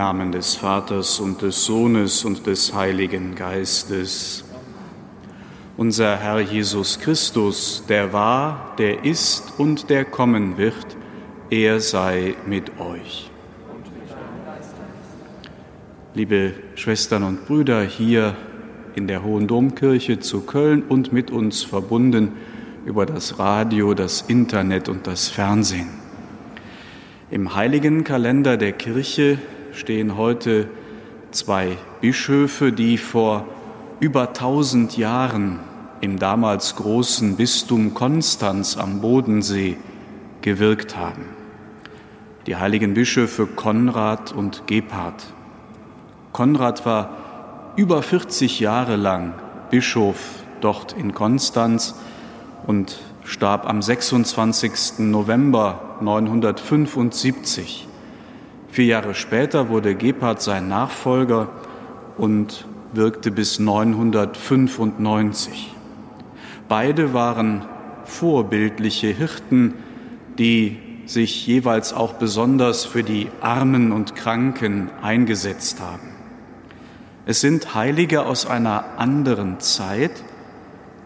Namen des Vaters und des Sohnes und des Heiligen Geistes. Unser Herr Jesus Christus, der war, der ist und der kommen wird, er sei mit euch. Liebe Schwestern und Brüder hier in der Hohen Domkirche zu Köln und mit uns verbunden über das Radio, das Internet und das Fernsehen. Im heiligen Kalender der Kirche stehen heute zwei Bischöfe, die vor über tausend Jahren im damals großen Bistum Konstanz am Bodensee gewirkt haben. Die heiligen Bischöfe Konrad und Gebhard. Konrad war über 40 Jahre lang Bischof dort in Konstanz und starb am 26. November 975. Vier Jahre später wurde Gebhard sein Nachfolger und wirkte bis 995. Beide waren vorbildliche Hirten, die sich jeweils auch besonders für die Armen und Kranken eingesetzt haben. Es sind Heilige aus einer anderen Zeit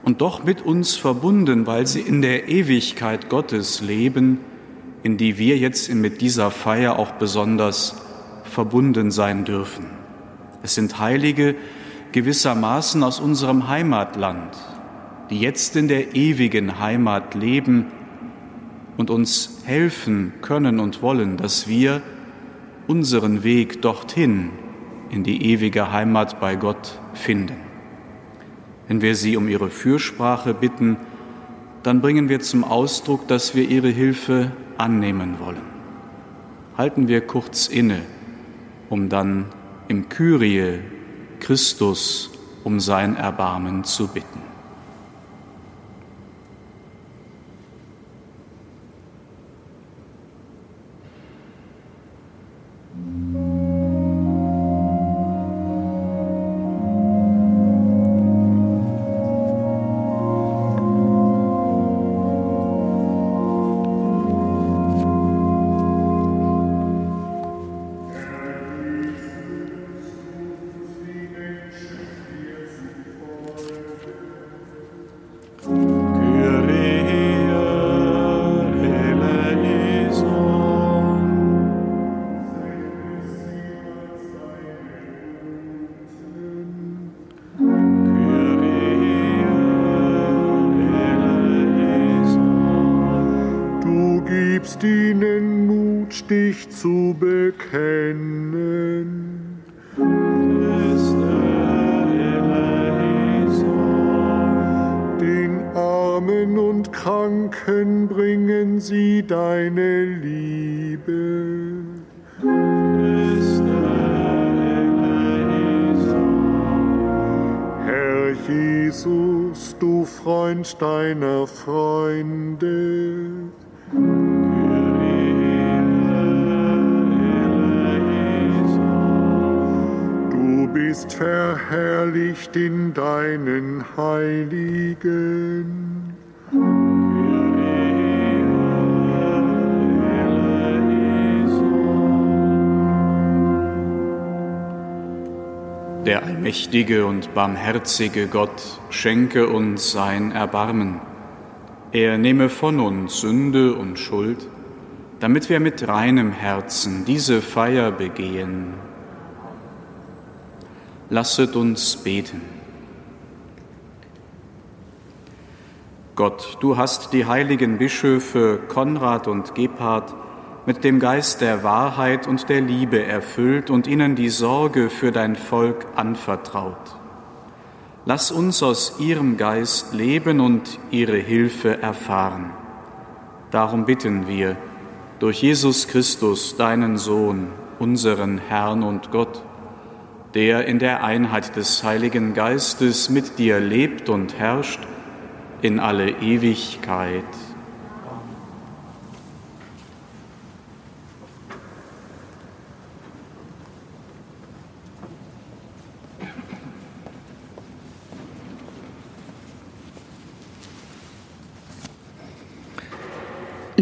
und doch mit uns verbunden, weil sie in der Ewigkeit Gottes leben in die wir jetzt mit dieser Feier auch besonders verbunden sein dürfen. Es sind Heilige gewissermaßen aus unserem Heimatland, die jetzt in der ewigen Heimat leben und uns helfen können und wollen, dass wir unseren Weg dorthin in die ewige Heimat bei Gott finden. Wenn wir sie um ihre Fürsprache bitten, dann bringen wir zum Ausdruck, dass wir ihre Hilfe annehmen wollen. Halten wir kurz inne, um dann im Kyrie Christus um sein Erbarmen zu bitten. Freund deiner Freunde, du bist verherrlicht in deinen Heiligen. Der allmächtige und barmherzige Gott schenke uns sein Erbarmen. Er nehme von uns Sünde und Schuld, damit wir mit reinem Herzen diese Feier begehen. Lasset uns beten. Gott, du hast die heiligen Bischöfe Konrad und Gebhard mit dem Geist der Wahrheit und der Liebe erfüllt und ihnen die Sorge für dein Volk anvertraut. Lass uns aus ihrem Geist leben und ihre Hilfe erfahren. Darum bitten wir durch Jesus Christus, deinen Sohn, unseren Herrn und Gott, der in der Einheit des Heiligen Geistes mit dir lebt und herrscht in alle Ewigkeit.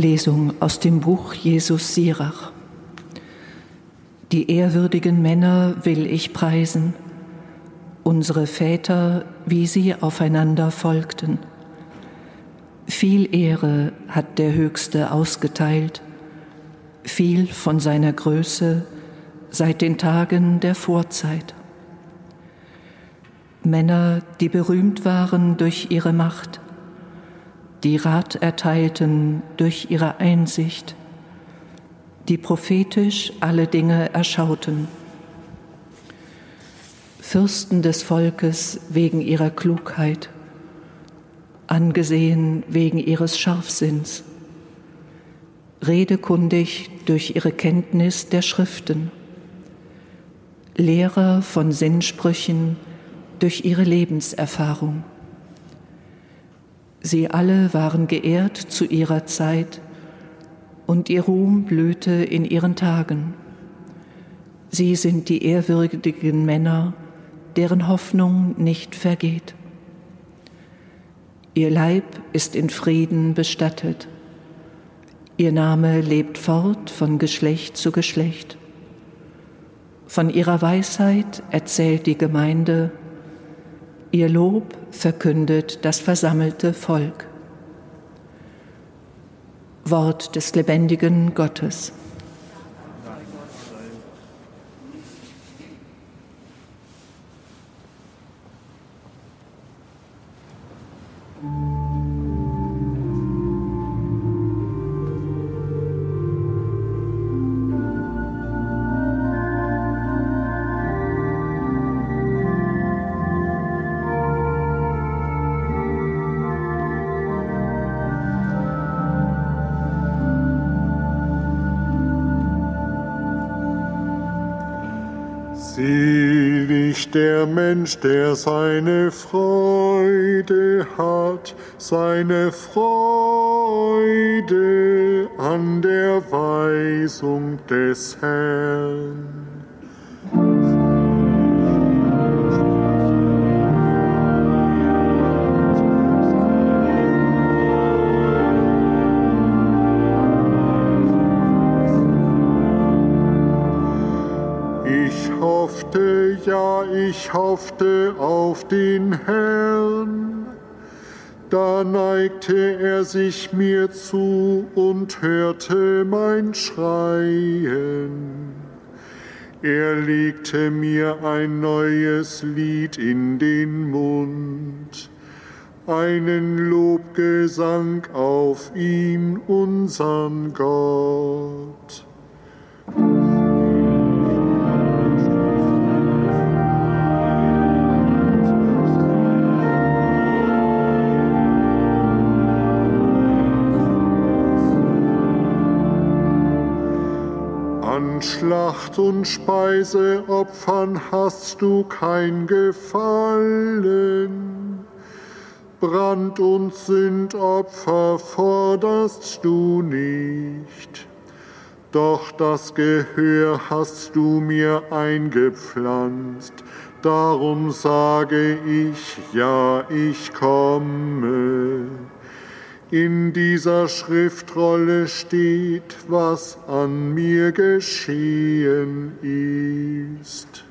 Lesung aus dem Buch Jesus Sirach. Die ehrwürdigen Männer will ich preisen, unsere Väter, wie sie aufeinander folgten. Viel Ehre hat der Höchste ausgeteilt, viel von seiner Größe seit den Tagen der Vorzeit. Männer, die berühmt waren durch ihre Macht, die Rat erteilten durch ihre Einsicht, die prophetisch alle Dinge erschauten. Fürsten des Volkes wegen ihrer Klugheit, angesehen wegen ihres Scharfsinns, redekundig durch ihre Kenntnis der Schriften, Lehrer von Sinnsprüchen durch ihre Lebenserfahrung. Sie alle waren geehrt zu ihrer Zeit und ihr Ruhm blühte in ihren Tagen. Sie sind die ehrwürdigen Männer, deren Hoffnung nicht vergeht. Ihr Leib ist in Frieden bestattet. Ihr Name lebt fort von Geschlecht zu Geschlecht. Von ihrer Weisheit erzählt die Gemeinde, Ihr Lob verkündet das versammelte Volk. Wort des lebendigen Gottes. Mensch, der seine Freude hat, seine Freude an der Weisung des Herrn. Ja, ich hoffte auf den Herrn. Da neigte er sich mir zu und hörte mein Schreien. Er legte mir ein neues Lied in den Mund, einen Lobgesang auf ihn, unseren Gott. Schlacht und Speiseopfern hast du kein Gefallen. Brand- und Sündopfer forderst du nicht. Doch das Gehör hast du mir eingepflanzt. Darum sage ich, ja, ich komme. In dieser Schriftrolle steht, was an mir geschehen ist.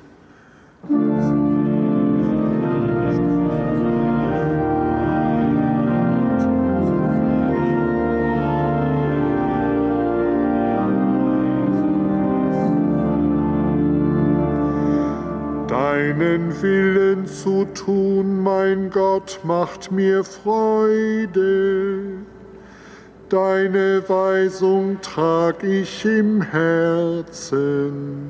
Deinen Willen zu tun, mein Gott, macht mir Freude. Deine Weisung trag ich im Herzen.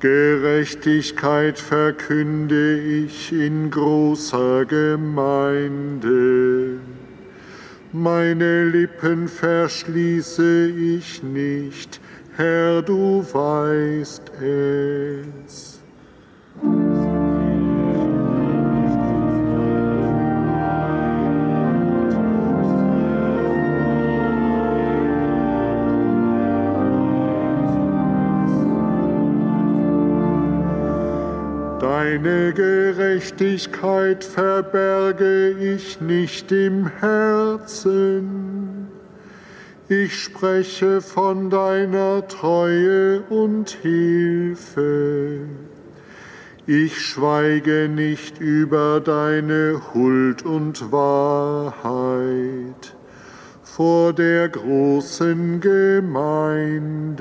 Gerechtigkeit verkünde ich in großer Gemeinde. Meine Lippen verschließe ich nicht, Herr, du weißt es. Deine Gerechtigkeit verberge ich nicht im Herzen. Ich spreche von deiner Treue und Hilfe. Ich schweige nicht über deine Huld und Wahrheit vor der großen Gemeinde.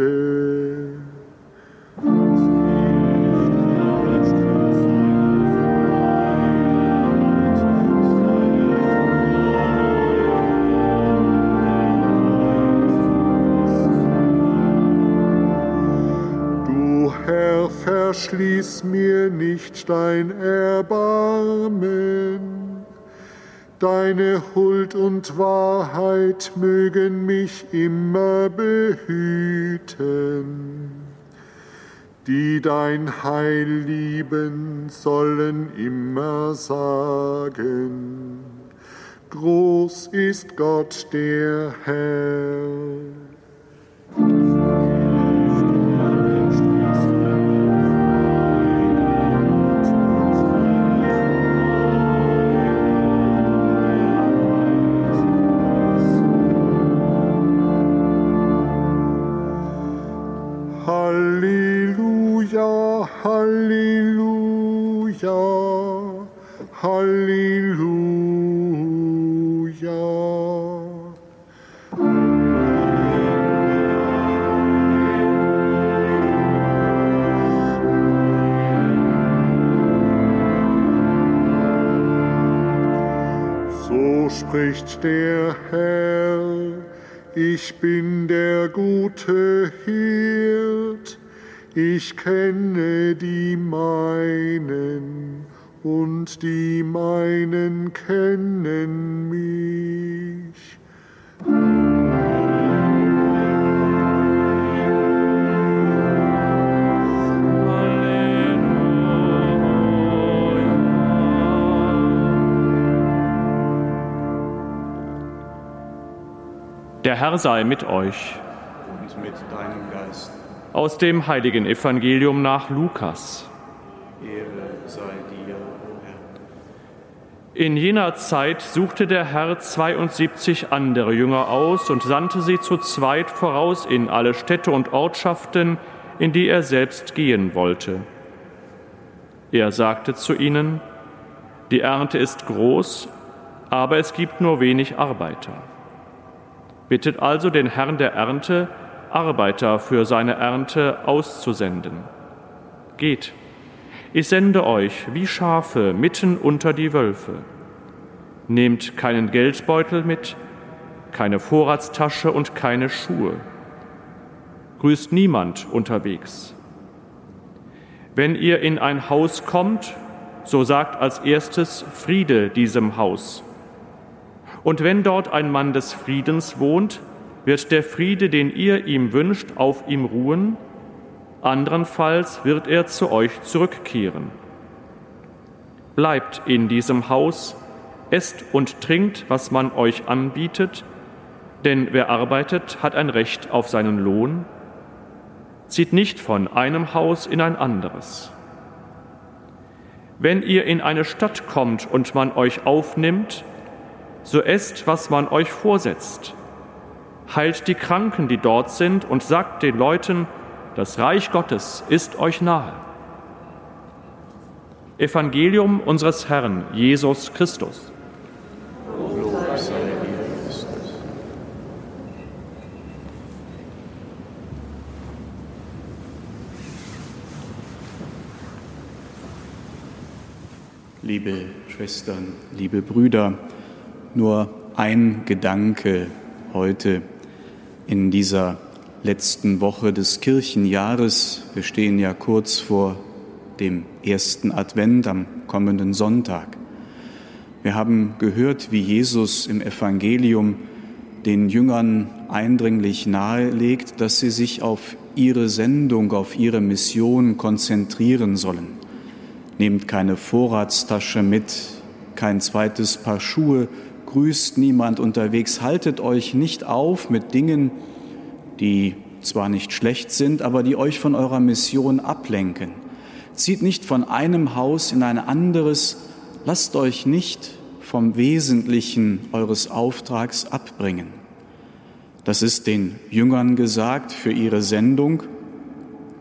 Verschließ mir nicht dein Erbarmen. Deine Huld und Wahrheit mögen mich immer behüten. Die dein Heil lieben, sollen immer sagen, Groß ist Gott der Herr. Spricht der Herr, ich bin der gute Hirt, ich kenne die meinen und die meinen kennen mich. Der Herr sei mit euch. Und mit deinem Geist. Aus dem heiligen Evangelium nach Lukas. Ehre sei dir, o Herr. In jener Zeit suchte der Herr 72 andere Jünger aus und sandte sie zu zweit voraus in alle Städte und Ortschaften, in die er selbst gehen wollte. Er sagte zu ihnen, die Ernte ist groß, aber es gibt nur wenig Arbeiter. Bittet also den Herrn der Ernte, Arbeiter für seine Ernte auszusenden. Geht, ich sende euch wie Schafe mitten unter die Wölfe. Nehmt keinen Geldbeutel mit, keine Vorratstasche und keine Schuhe. Grüßt niemand unterwegs. Wenn ihr in ein Haus kommt, so sagt als erstes Friede diesem Haus. Und wenn dort ein Mann des Friedens wohnt, wird der Friede, den ihr ihm wünscht, auf ihm ruhen, andernfalls wird er zu euch zurückkehren. Bleibt in diesem Haus, esst und trinkt, was man euch anbietet, denn wer arbeitet, hat ein Recht auf seinen Lohn. Zieht nicht von einem Haus in ein anderes. Wenn ihr in eine Stadt kommt und man euch aufnimmt, so esst, was man euch vorsetzt. Heilt die Kranken, die dort sind, und sagt den Leuten, das Reich Gottes ist euch nahe. Evangelium unseres Herrn Jesus Christus. Liebe Schwestern, liebe Brüder, nur ein Gedanke heute in dieser letzten Woche des Kirchenjahres. Wir stehen ja kurz vor dem ersten Advent am kommenden Sonntag. Wir haben gehört, wie Jesus im Evangelium den Jüngern eindringlich nahelegt, dass sie sich auf ihre Sendung, auf ihre Mission konzentrieren sollen. Nehmt keine Vorratstasche mit, kein zweites Paar Schuhe, grüßt niemand unterwegs, haltet euch nicht auf mit Dingen, die zwar nicht schlecht sind, aber die euch von eurer Mission ablenken. Zieht nicht von einem Haus in ein anderes, lasst euch nicht vom Wesentlichen eures Auftrags abbringen. Das ist den Jüngern gesagt für ihre Sendung,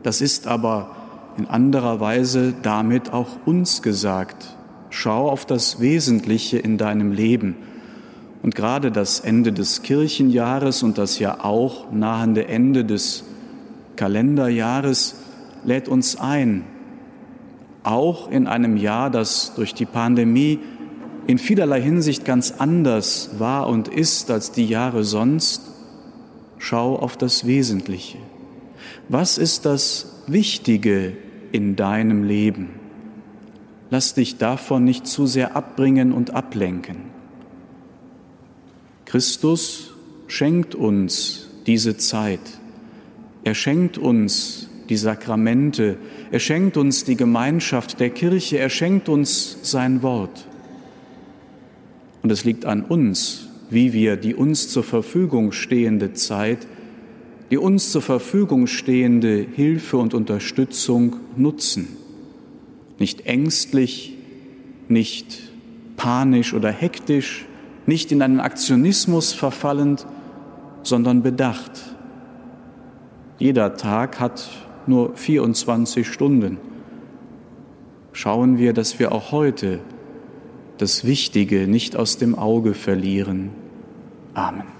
das ist aber in anderer Weise damit auch uns gesagt. Schau auf das Wesentliche in deinem Leben und gerade das Ende des Kirchenjahres und das ja auch nahende Ende des Kalenderjahres lädt uns ein, auch in einem Jahr, das durch die Pandemie in vielerlei Hinsicht ganz anders war und ist als die Jahre sonst, schau auf das Wesentliche. Was ist das Wichtige in deinem Leben? Lass dich davon nicht zu sehr abbringen und ablenken. Christus schenkt uns diese Zeit. Er schenkt uns die Sakramente. Er schenkt uns die Gemeinschaft der Kirche. Er schenkt uns sein Wort. Und es liegt an uns, wie wir die uns zur Verfügung stehende Zeit, die uns zur Verfügung stehende Hilfe und Unterstützung nutzen. Nicht ängstlich, nicht panisch oder hektisch, nicht in einen Aktionismus verfallend, sondern bedacht. Jeder Tag hat nur 24 Stunden. Schauen wir, dass wir auch heute das Wichtige nicht aus dem Auge verlieren. Amen.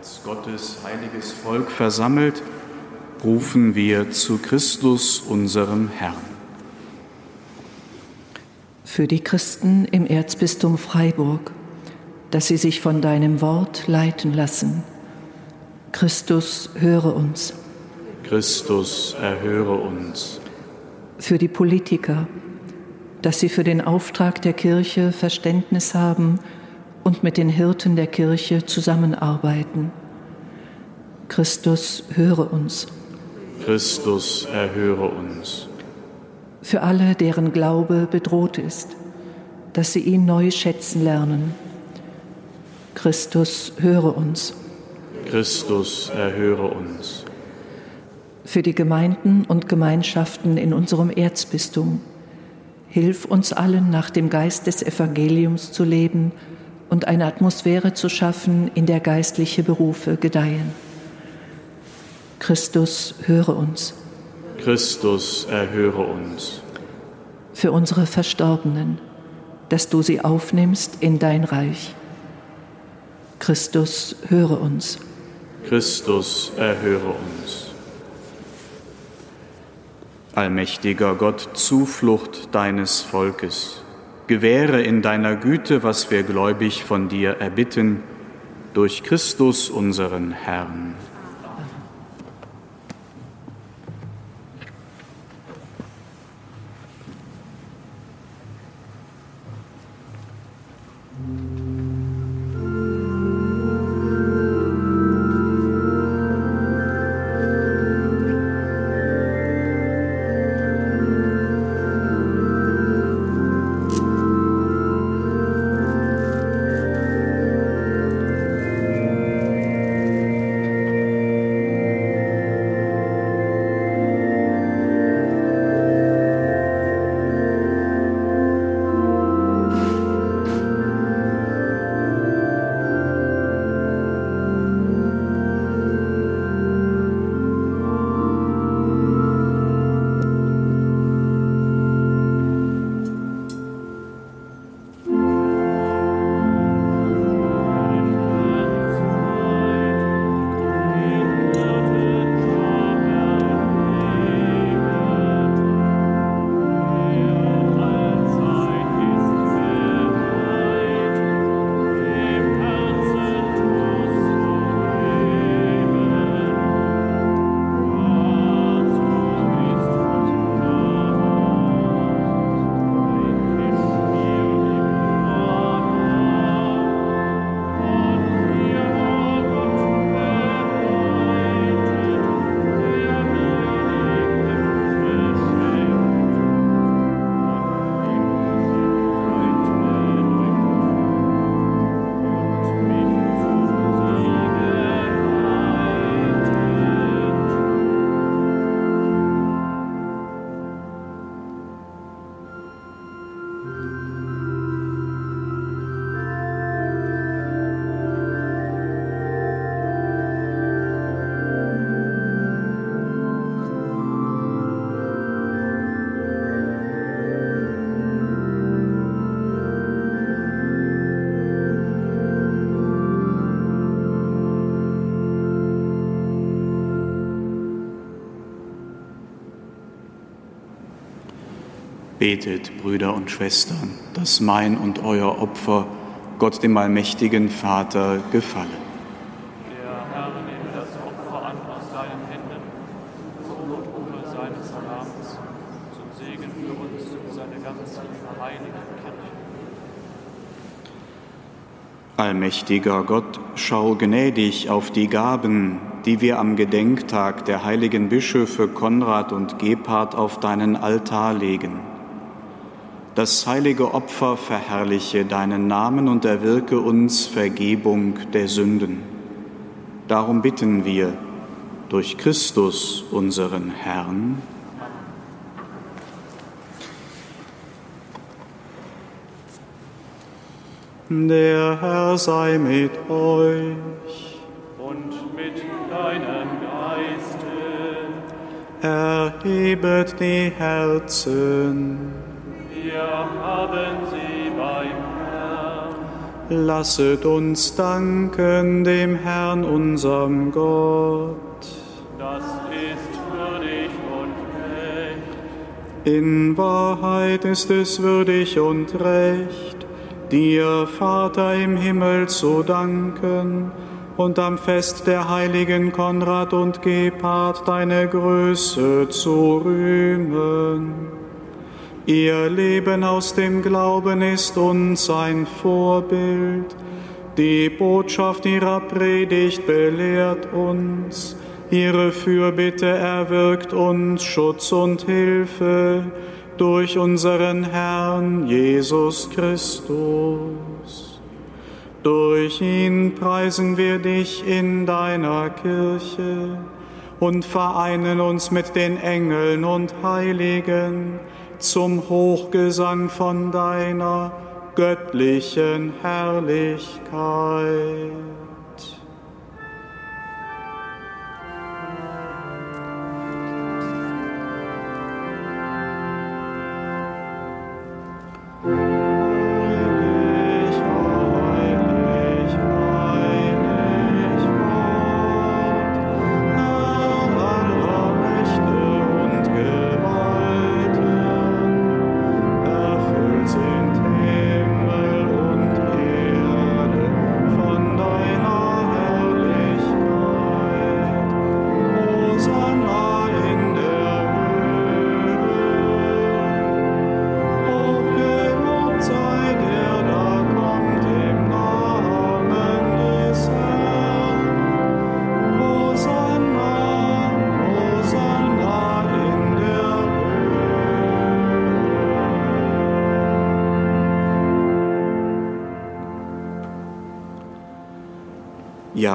als Gottes heiliges Volk versammelt, rufen wir zu Christus, unserem Herrn. Für die Christen im Erzbistum Freiburg, dass sie sich von deinem Wort leiten lassen. Christus, höre uns. Christus, erhöre uns. Für die Politiker, dass sie für den Auftrag der Kirche Verständnis haben und mit den Hirten der Kirche zusammenarbeiten. Christus, höre uns. Christus, erhöre uns. Für alle, deren Glaube bedroht ist, dass sie ihn neu schätzen lernen. Christus, höre uns. Christus, erhöre uns. Für die Gemeinden und Gemeinschaften in unserem Erzbistum, hilf uns allen nach dem Geist des Evangeliums zu leben und eine Atmosphäre zu schaffen, in der geistliche Berufe gedeihen. Christus, höre uns. Christus, erhöre uns. Für unsere Verstorbenen, dass du sie aufnimmst in dein Reich. Christus, höre uns. Christus, erhöre uns. Allmächtiger Gott, Zuflucht deines Volkes, gewähre in deiner Güte, was wir gläubig von dir erbitten, durch Christus unseren Herrn. Betet, Brüder und Schwestern, dass mein und euer Opfer Gott dem allmächtigen Vater gefalle. Der Herr nehme das Opfer an aus deinen Händen, zum Blutrufe seines Namens, zum Segen für uns und seine ganze heilige Kirche. Allmächtiger Gott, schau gnädig auf die Gaben, die wir am Gedenktag der heiligen Bischöfe Konrad und Gebhard auf deinen Altar legen das heilige Opfer verherrliche deinen Namen und erwirke uns Vergebung der Sünden. Darum bitten wir durch Christus, unseren Herrn. Der Herr sei mit euch. Und mit deinem Geiste. Erhebet die Herzen. Lasset uns danken dem Herrn, unserem Gott. Das ist würdig und recht. In Wahrheit ist es würdig und recht, dir, Vater im Himmel, zu danken und am Fest der Heiligen Konrad und Gebhard deine Größe zu rühmen Ihr Leben aus dem Glauben ist uns ein Vorbild. Die Botschaft ihrer Predigt belehrt uns. Ihre Fürbitte erwirkt uns Schutz und Hilfe durch unseren Herrn Jesus Christus. Durch ihn preisen wir dich in deiner Kirche und vereinen uns mit den Engeln und Heiligen zum Hochgesang von deiner göttlichen Herrlichkeit.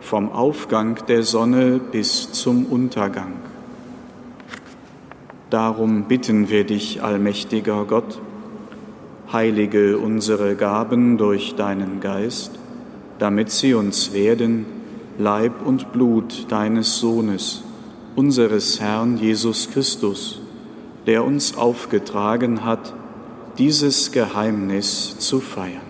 vom Aufgang der Sonne bis zum Untergang. Darum bitten wir dich, allmächtiger Gott, heilige unsere Gaben durch deinen Geist, damit sie uns werden, Leib und Blut deines Sohnes, unseres Herrn Jesus Christus, der uns aufgetragen hat, dieses Geheimnis zu feiern.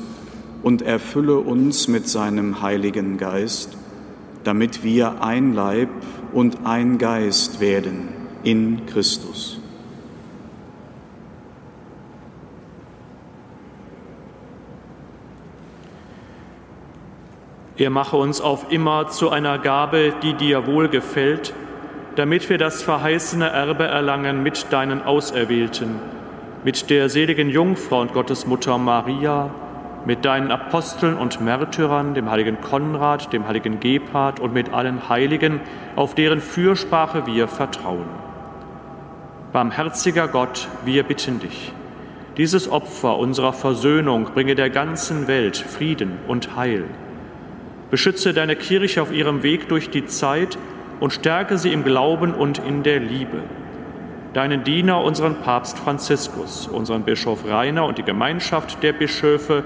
und erfülle uns mit seinem Heiligen Geist, damit wir ein Leib und ein Geist werden in Christus. Er mache uns auf immer zu einer Gabe, die dir wohlgefällt, damit wir das verheißene Erbe erlangen mit deinen Auserwählten, mit der seligen Jungfrau und Gottesmutter Maria, mit deinen Aposteln und Märtyrern, dem heiligen Konrad, dem heiligen Gebhard und mit allen Heiligen, auf deren Fürsprache wir vertrauen. Barmherziger Gott, wir bitten dich, dieses Opfer unserer Versöhnung bringe der ganzen Welt Frieden und Heil. Beschütze deine Kirche auf ihrem Weg durch die Zeit und stärke sie im Glauben und in der Liebe. Deinen Diener, unseren Papst Franziskus, unseren Bischof Rainer und die Gemeinschaft der Bischöfe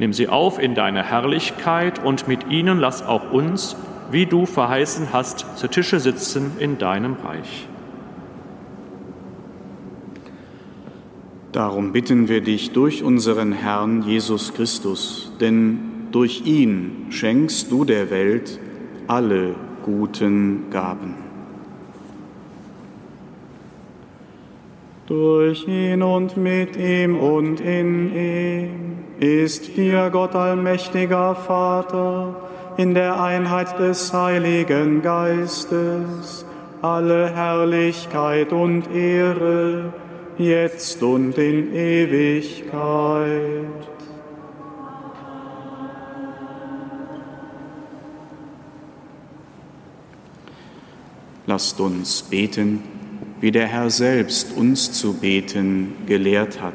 Nimm sie auf in deine Herrlichkeit und mit ihnen lass auch uns, wie du verheißen hast, zu Tische sitzen in deinem Reich. Darum bitten wir dich durch unseren Herrn Jesus Christus, denn durch ihn schenkst du der Welt alle guten Gaben. Durch ihn und mit ihm und in ihm ist dir Gott allmächtiger Vater in der Einheit des Heiligen Geistes alle Herrlichkeit und Ehre, jetzt und in Ewigkeit. Lasst uns beten, wie der Herr selbst uns zu beten gelehrt hat.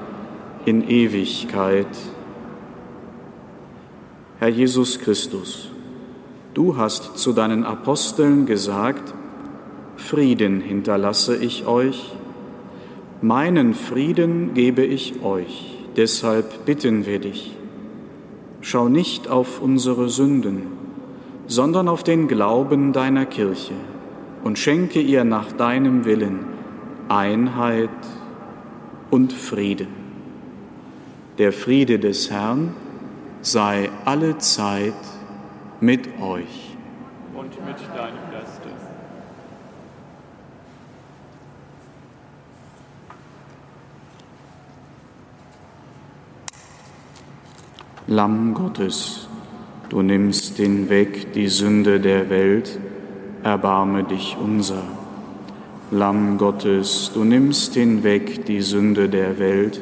in Ewigkeit. Herr Jesus Christus, du hast zu deinen Aposteln gesagt, Frieden hinterlasse ich euch, meinen Frieden gebe ich euch, deshalb bitten wir dich. Schau nicht auf unsere Sünden, sondern auf den Glauben deiner Kirche und schenke ihr nach deinem Willen Einheit und Friede. Der Friede des Herrn sei alle Zeit mit euch. Und mit deinem Geiste. Lamm Gottes, du nimmst hinweg die Sünde der Welt, erbarme dich unser. Lamm Gottes, du nimmst hinweg die Sünde der Welt,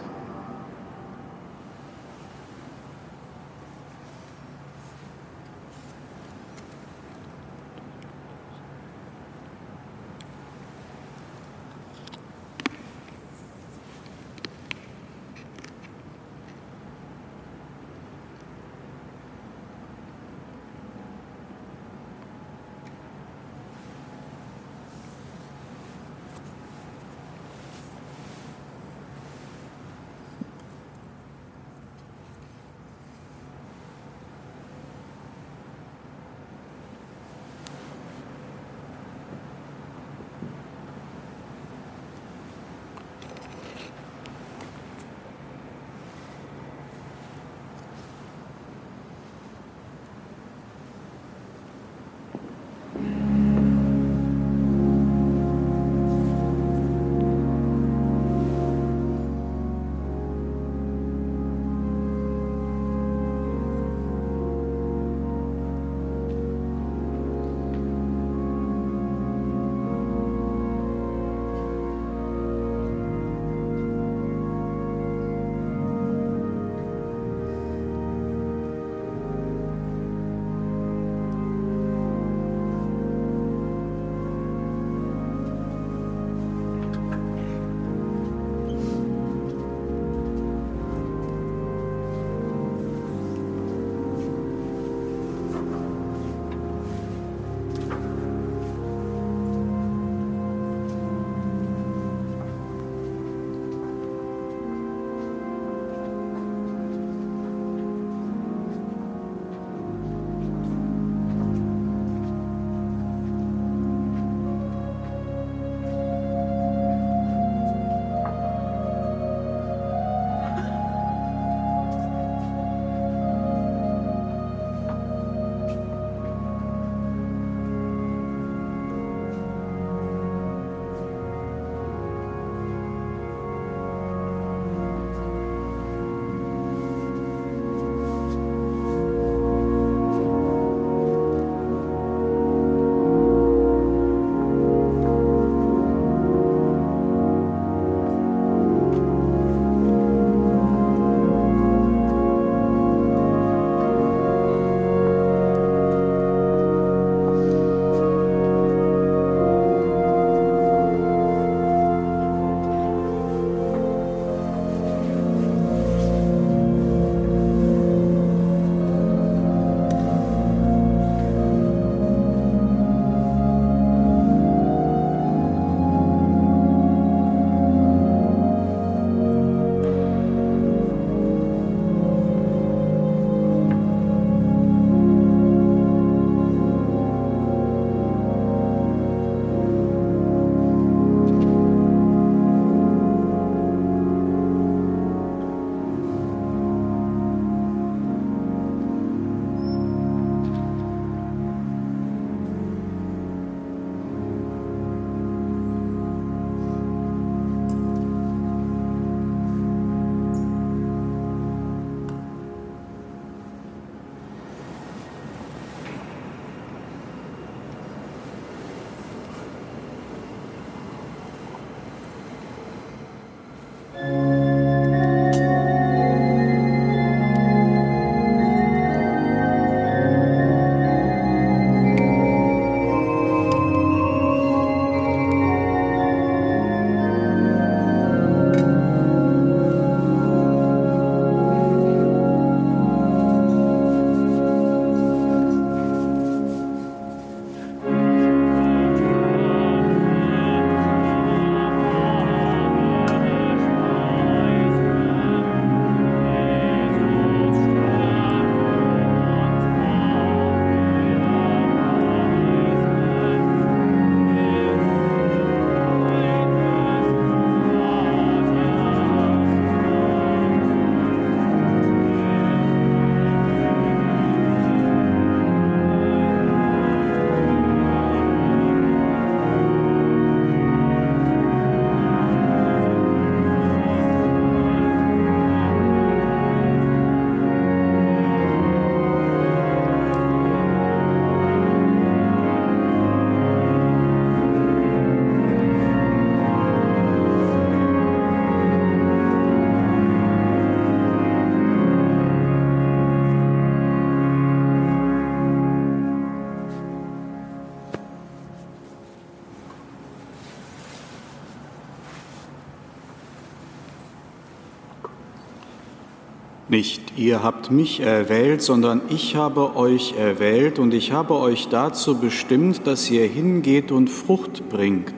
Ihr habt mich erwählt, sondern ich habe euch erwählt und ich habe euch dazu bestimmt, dass ihr hingeht und Frucht bringt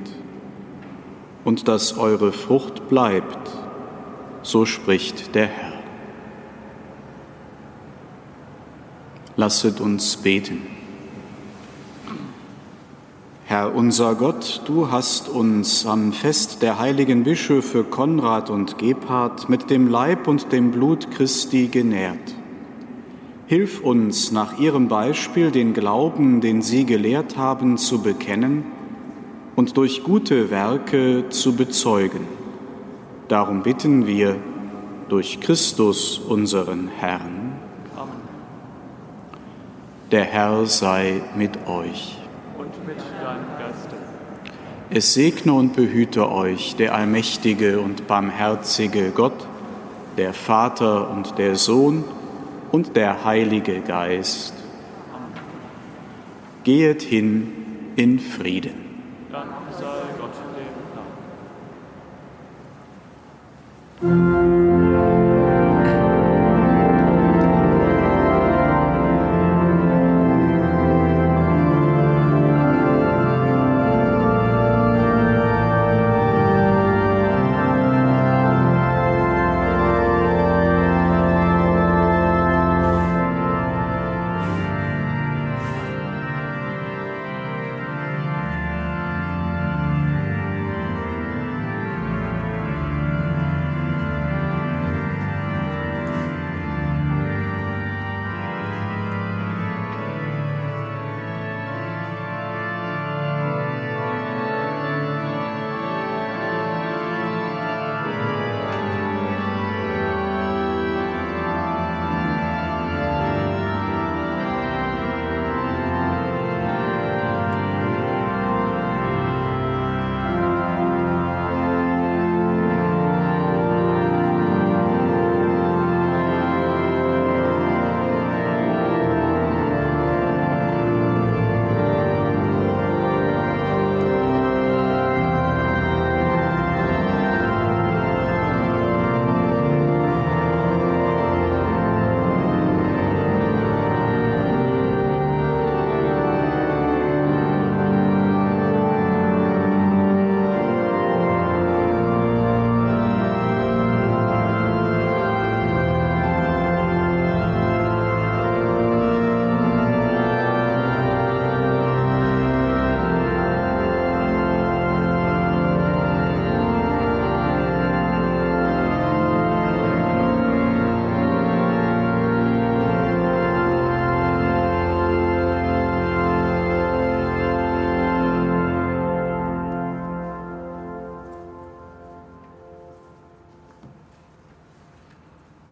und dass eure Frucht bleibt, so spricht der Herr. Lasset uns beten. Herr unser Gott, du hast uns am Fest der heiligen Bischöfe Konrad und Gebhard mit dem Leib und dem Blut Christi genährt. Hilf uns nach ihrem Beispiel den Glauben, den sie gelehrt haben, zu bekennen und durch gute Werke zu bezeugen. Darum bitten wir durch Christus unseren Herrn. Amen. Der Herr sei mit euch. Es segne und behüte euch der allmächtige und barmherzige Gott, der Vater und der Sohn und der Heilige Geist. Gehet hin in Frieden.